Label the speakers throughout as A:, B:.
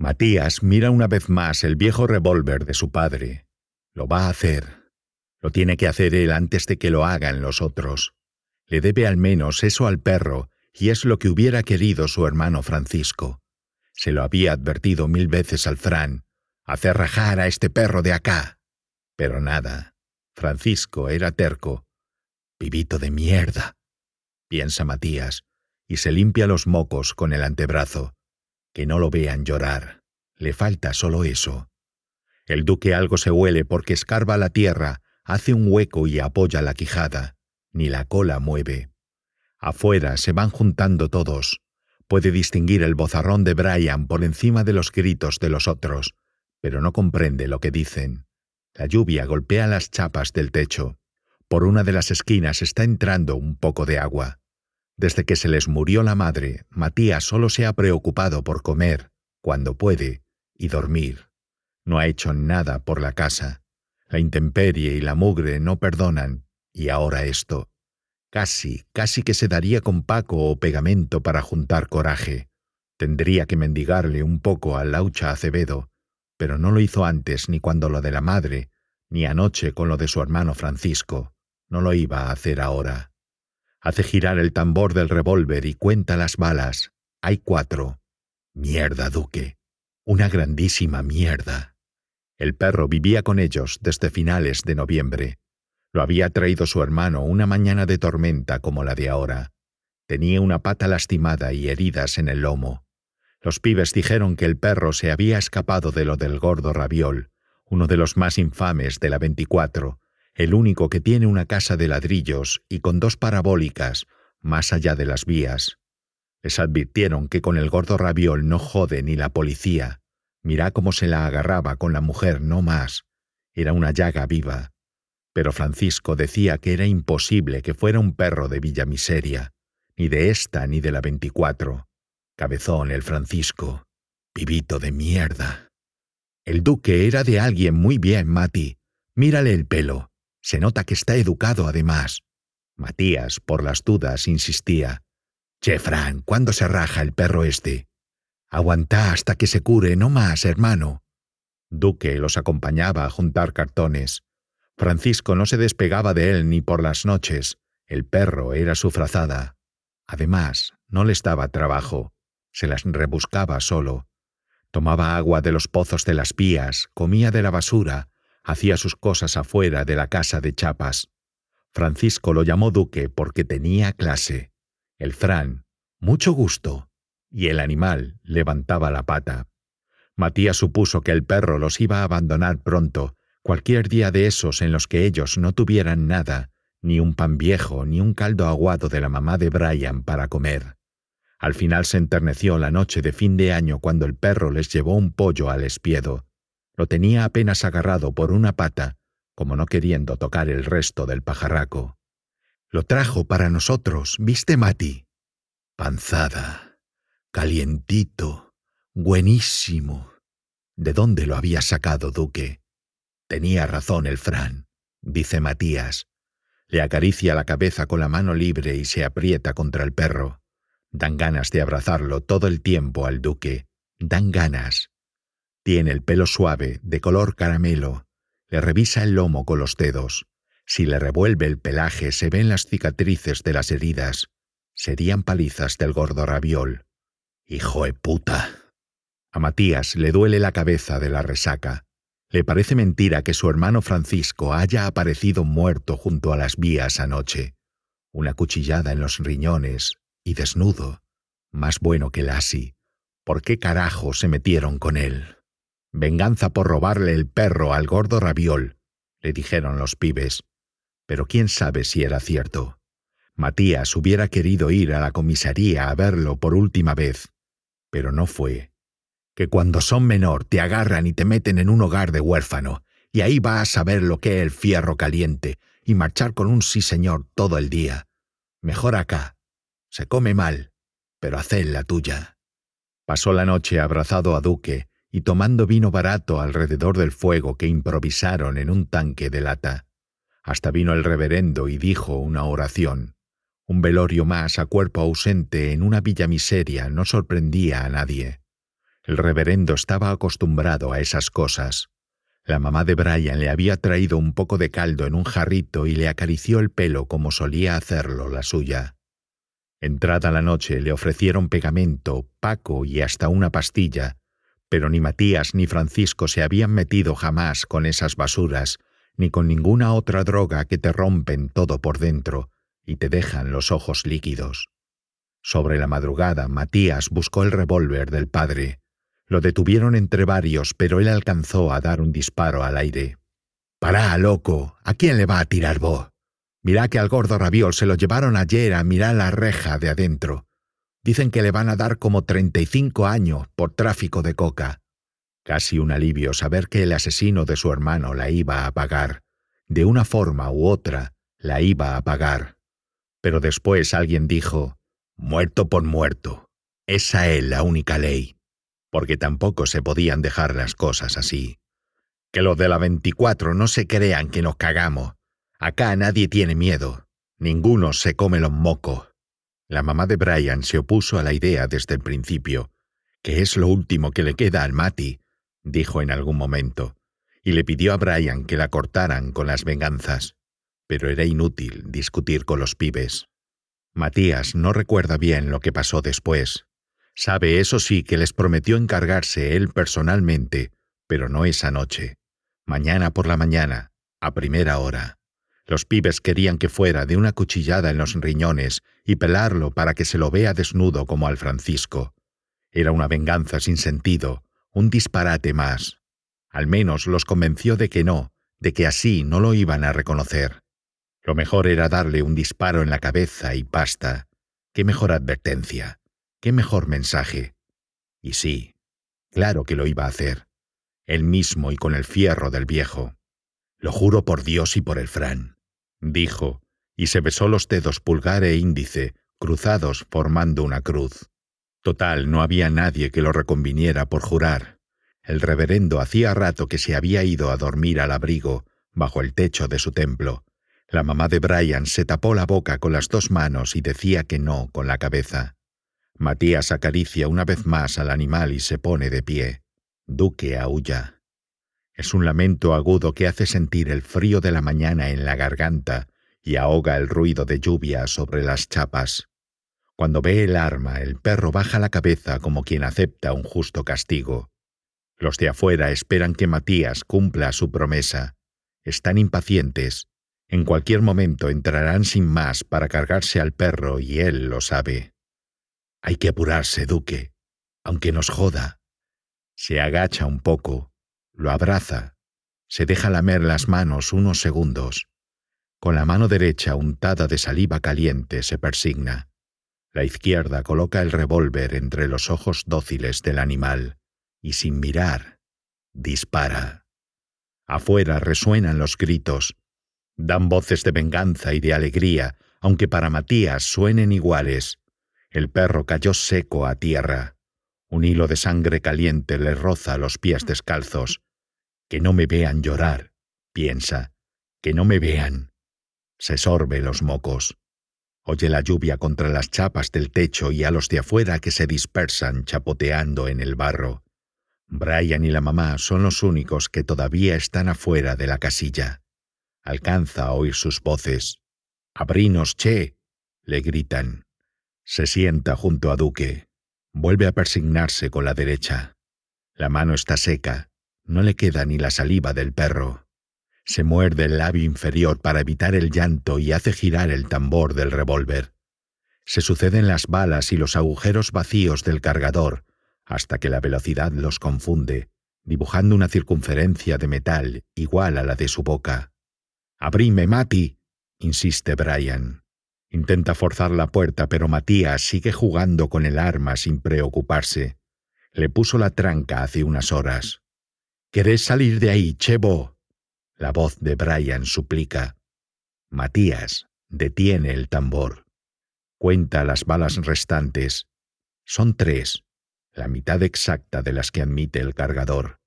A: Matías mira una vez más el viejo revólver de su padre. Lo va a hacer. Lo tiene que hacer él antes de que lo hagan los otros. Le debe al menos eso al perro, y es lo que hubiera querido su hermano Francisco. Se lo había advertido mil veces al Fran. Hacer rajar a este perro de acá. Pero nada. Francisco era terco. Vivito de mierda, piensa Matías, y se limpia los mocos con el antebrazo. Que no lo vean llorar. Le falta solo eso. El duque algo se huele porque escarba la tierra, hace un hueco y apoya la quijada ni la cola mueve. Afuera se van juntando todos. Puede distinguir el bozarrón de Brian por encima de los gritos de los otros, pero no comprende lo que dicen. La lluvia golpea las chapas del techo. Por una de las esquinas está entrando un poco de agua. Desde que se les murió la madre, Matías solo se ha preocupado por comer, cuando puede, y dormir. No ha hecho nada por la casa. La intemperie y la mugre no perdonan, y ahora esto. Casi, casi que se daría con Paco o pegamento para juntar coraje. Tendría que mendigarle un poco a Laucha Acevedo, pero no lo hizo antes ni cuando lo de la madre, ni anoche con lo de su hermano Francisco. No lo iba a hacer ahora. Hace girar el tambor del revólver y cuenta las balas. Hay cuatro. Mierda, Duque. Una grandísima mierda. El perro vivía con ellos desde finales de noviembre. Lo había traído su hermano una mañana de tormenta como la de ahora. Tenía una pata lastimada y heridas en el lomo. Los pibes dijeron que el perro se había escapado de lo del gordo Raviol, uno de los más infames de la 24, el único que tiene una casa de ladrillos y con dos parabólicas, más allá de las vías. Les advirtieron que con el gordo Raviol no jode ni la policía. Mirá cómo se la agarraba con la mujer, no más. Era una llaga viva pero Francisco decía que era imposible que fuera un perro de Villa Miseria, ni de esta ni de la 24. Cabezón el Francisco. Pibito de mierda. El duque era de alguien muy bien, Mati. Mírale el pelo. Se nota que está educado además. Matías, por las dudas, insistía. Che, Fran, ¿cuándo se raja el perro este? Aguantá hasta que se cure, no más, hermano. Duque los acompañaba a juntar cartones. Francisco no se despegaba de él ni por las noches. El perro era su frazada. Además, no le daba trabajo. Se las rebuscaba solo. Tomaba agua de los pozos de las vías, comía de la basura, hacía sus cosas afuera de la casa de chapas. Francisco lo llamó duque porque tenía clase. El Fran, mucho gusto. Y el animal levantaba la pata. Matías supuso que el perro los iba a abandonar pronto Cualquier día de esos en los que ellos no tuvieran nada, ni un pan viejo, ni un caldo aguado de la mamá de Brian para comer. Al final se enterneció la noche de fin de año cuando el perro les llevó un pollo al espiedo. Lo tenía apenas agarrado por una pata, como no queriendo tocar el resto del pajarraco. Lo trajo para nosotros, ¿viste, Mati? Panzada, calientito, buenísimo. ¿De dónde lo había sacado, Duque? Tenía razón el Fran, dice Matías. Le acaricia la cabeza con la mano libre y se aprieta contra el perro. Dan ganas de abrazarlo todo el tiempo al duque. Dan ganas. Tiene el pelo suave, de color caramelo. Le revisa el lomo con los dedos. Si le revuelve el pelaje se ven las cicatrices de las heridas. Serían palizas del gordo raviol. Hijo de puta. A Matías le duele la cabeza de la resaca. Le parece mentira que su hermano Francisco haya aparecido muerto junto a las vías anoche, una cuchillada en los riñones y desnudo, más bueno que Lassie. ¿Por qué carajo se metieron con él? Venganza por robarle el perro al gordo raviol, le dijeron los pibes. Pero quién sabe si era cierto. Matías hubiera querido ir a la comisaría a verlo por última vez, pero no fue que cuando son menor te agarran y te meten en un hogar de huérfano, y ahí vas a ver lo que es el fierro caliente y marchar con un sí señor todo el día. Mejor acá. Se come mal, pero haced la tuya. Pasó la noche abrazado a Duque y tomando vino barato alrededor del fuego que improvisaron en un tanque de lata. Hasta vino el reverendo y dijo una oración. Un velorio más a cuerpo ausente en una villa miseria no sorprendía a nadie. El reverendo estaba acostumbrado a esas cosas. La mamá de Brian le había traído un poco de caldo en un jarrito y le acarició el pelo como solía hacerlo la suya. Entrada la noche le ofrecieron pegamento, paco y hasta una pastilla, pero ni Matías ni Francisco se habían metido jamás con esas basuras, ni con ninguna otra droga que te rompen todo por dentro y te dejan los ojos líquidos. Sobre la madrugada, Matías buscó el revólver del padre. Lo detuvieron entre varios, pero él alcanzó a dar un disparo al aire. Pará, loco. ¿A quién le va a tirar vos? Mirá que al gordo Rabiol se lo llevaron ayer a mirar la reja de adentro. Dicen que le van a dar como 35 años por tráfico de coca. Casi un alivio saber que el asesino de su hermano la iba a pagar. De una forma u otra, la iba a pagar. Pero después alguien dijo, muerto por muerto. Esa es la única ley. Porque tampoco se podían dejar las cosas así. Que los de la 24 no se crean que nos cagamos. Acá nadie tiene miedo. Ninguno se come los mocos. La mamá de Brian se opuso a la idea desde el principio, que es lo último que le queda al Mati, dijo en algún momento, y le pidió a Brian que la cortaran con las venganzas. Pero era inútil discutir con los pibes. Matías no recuerda bien lo que pasó después. Sabe, eso sí, que les prometió encargarse él personalmente, pero no esa noche. Mañana por la mañana, a primera hora. Los pibes querían que fuera de una cuchillada en los riñones y pelarlo para que se lo vea desnudo como al Francisco. Era una venganza sin sentido, un disparate más. Al menos los convenció de que no, de que así no lo iban a reconocer. Lo mejor era darle un disparo en la cabeza y pasta. Qué mejor advertencia, qué mejor mensaje. Y sí, claro que lo iba a hacer. Él mismo y con el fierro del viejo. Lo juro por Dios y por el Fran dijo, y se besó los dedos pulgar e índice, cruzados formando una cruz. Total, no había nadie que lo reconviniera por jurar. El reverendo hacía rato que se había ido a dormir al abrigo, bajo el techo de su templo. La mamá de Brian se tapó la boca con las dos manos y decía que no con la cabeza. Matías acaricia una vez más al animal y se pone de pie. Duque aúlla. Es un lamento agudo que hace sentir el frío de la mañana en la garganta y ahoga el ruido de lluvia sobre las chapas. Cuando ve el arma, el perro baja la cabeza como quien acepta un justo castigo. Los de afuera esperan que Matías cumpla su promesa. Están impacientes. En cualquier momento entrarán sin más para cargarse al perro y él lo sabe. Hay que apurarse, Duque, aunque nos joda. Se agacha un poco, lo abraza, se deja lamer las manos unos segundos. Con la mano derecha untada de saliva caliente se persigna. La izquierda coloca el revólver entre los ojos dóciles del animal y sin mirar, dispara. Afuera resuenan los gritos. Dan voces de venganza y de alegría, aunque para Matías suenen iguales. El perro cayó seco a tierra. Un hilo de sangre caliente le roza los pies descalzos. Que no me vean llorar, piensa, que no me vean. Se sorbe los mocos. Oye la lluvia contra las chapas del techo y a los de afuera que se dispersan chapoteando en el barro. Brian y la mamá son los únicos que todavía están afuera de la casilla. Alcanza a oír sus voces. Abrinos, che. le gritan. Se sienta junto a Duque. Vuelve a persignarse con la derecha. La mano está seca, no le queda ni la saliva del perro. Se muerde el labio inferior para evitar el llanto y hace girar el tambor del revólver. Se suceden las balas y los agujeros vacíos del cargador hasta que la velocidad los confunde, dibujando una circunferencia de metal igual a la de su boca. ¡Abrime, Mati! insiste Brian. Intenta forzar la puerta, pero Matías sigue jugando con el arma sin preocuparse. Le puso la tranca hace unas horas. ¿Querés salir de ahí, Chevo? La voz de Brian suplica. Matías detiene el tambor. Cuenta las balas restantes. Son tres, la mitad exacta de las que admite el cargador.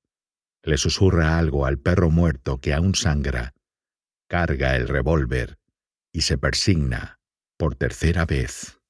A: Le susurra algo al perro muerto que aún sangra. Carga el revólver y se persigna por tercera vez.